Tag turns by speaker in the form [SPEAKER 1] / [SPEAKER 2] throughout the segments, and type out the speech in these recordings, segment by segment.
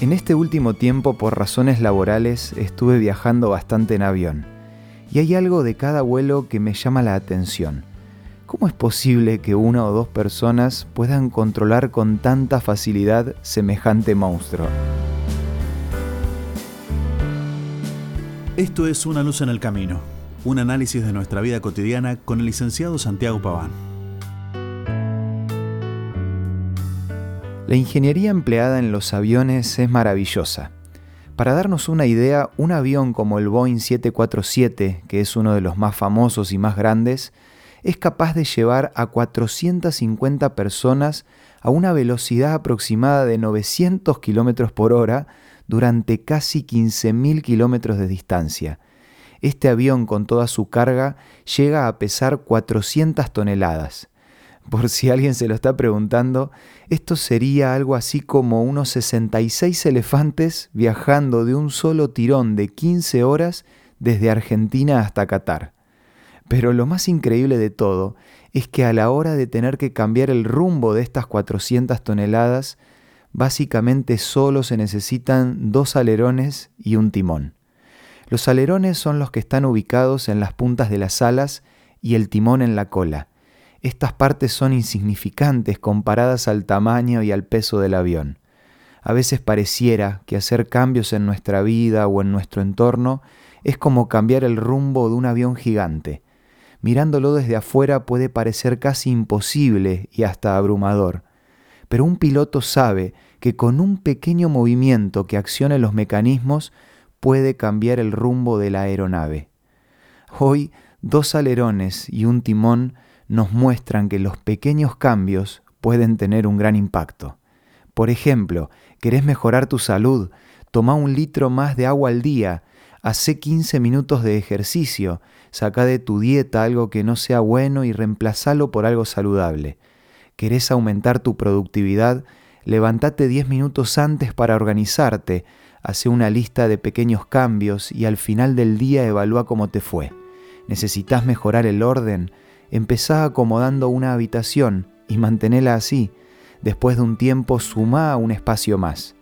[SPEAKER 1] En este último tiempo, por razones laborales, estuve viajando bastante en avión. Y hay algo de cada vuelo que me llama la atención. ¿Cómo es posible que una o dos personas puedan controlar con tanta facilidad semejante monstruo?
[SPEAKER 2] Esto es Una luz en el camino, un análisis de nuestra vida cotidiana con el licenciado Santiago Paván.
[SPEAKER 1] La ingeniería empleada en los aviones es maravillosa. Para darnos una idea, un avión como el Boeing 747, que es uno de los más famosos y más grandes, es capaz de llevar a 450 personas a una velocidad aproximada de 900 km por hora durante casi 15.000 kilómetros de distancia. Este avión con toda su carga llega a pesar 400 toneladas. Por si alguien se lo está preguntando, esto sería algo así como unos 66 elefantes viajando de un solo tirón de 15 horas desde Argentina hasta Qatar. Pero lo más increíble de todo es que a la hora de tener que cambiar el rumbo de estas 400 toneladas, básicamente solo se necesitan dos alerones y un timón. Los alerones son los que están ubicados en las puntas de las alas y el timón en la cola. Estas partes son insignificantes comparadas al tamaño y al peso del avión. A veces pareciera que hacer cambios en nuestra vida o en nuestro entorno es como cambiar el rumbo de un avión gigante. Mirándolo desde afuera puede parecer casi imposible y hasta abrumador, pero un piloto sabe que con un pequeño movimiento que accione los mecanismos puede cambiar el rumbo de la aeronave. Hoy, dos alerones y un timón nos muestran que los pequeños cambios pueden tener un gran impacto. Por ejemplo, ¿querés mejorar tu salud? Toma un litro más de agua al día, hace 15 minutos de ejercicio, saca de tu dieta algo que no sea bueno y reemplazalo por algo saludable. ¿Querés aumentar tu productividad? Levántate 10 minutos antes para organizarte, hace una lista de pequeños cambios y al final del día evalúa cómo te fue. ¿Necesitas mejorar el orden? Empezá acomodando una habitación y mantenela así. Después de un tiempo suma un espacio más.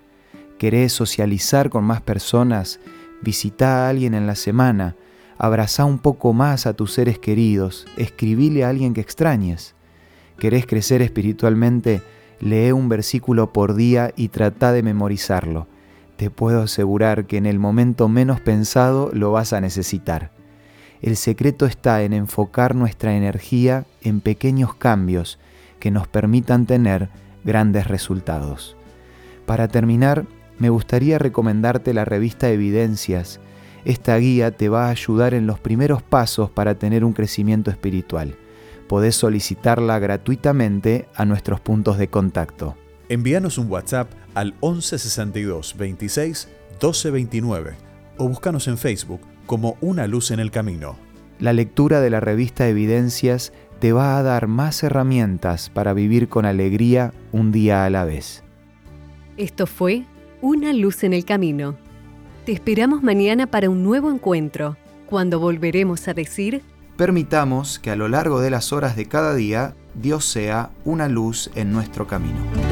[SPEAKER 1] ¿Querés socializar con más personas? Visita a alguien en la semana. Abrazá un poco más a tus seres queridos. Escribile a alguien que extrañes. ¿Querés crecer espiritualmente? Lee un versículo por día y trata de memorizarlo. Te puedo asegurar que en el momento menos pensado lo vas a necesitar. El secreto está en enfocar nuestra energía en pequeños cambios que nos permitan tener grandes resultados. Para terminar, me gustaría recomendarte la revista Evidencias. Esta guía te va a ayudar en los primeros pasos para tener un crecimiento espiritual. Podés solicitarla gratuitamente a nuestros puntos de contacto.
[SPEAKER 2] Envíanos un WhatsApp al 1162 26 1229 o búscanos en Facebook como una luz en el camino.
[SPEAKER 1] La lectura de la revista Evidencias te va a dar más herramientas para vivir con alegría un día a la vez.
[SPEAKER 3] Esto fue Una luz en el camino. Te esperamos mañana para un nuevo encuentro, cuando volveremos a decir...
[SPEAKER 1] Permitamos que a lo largo de las horas de cada día Dios sea una luz en nuestro camino.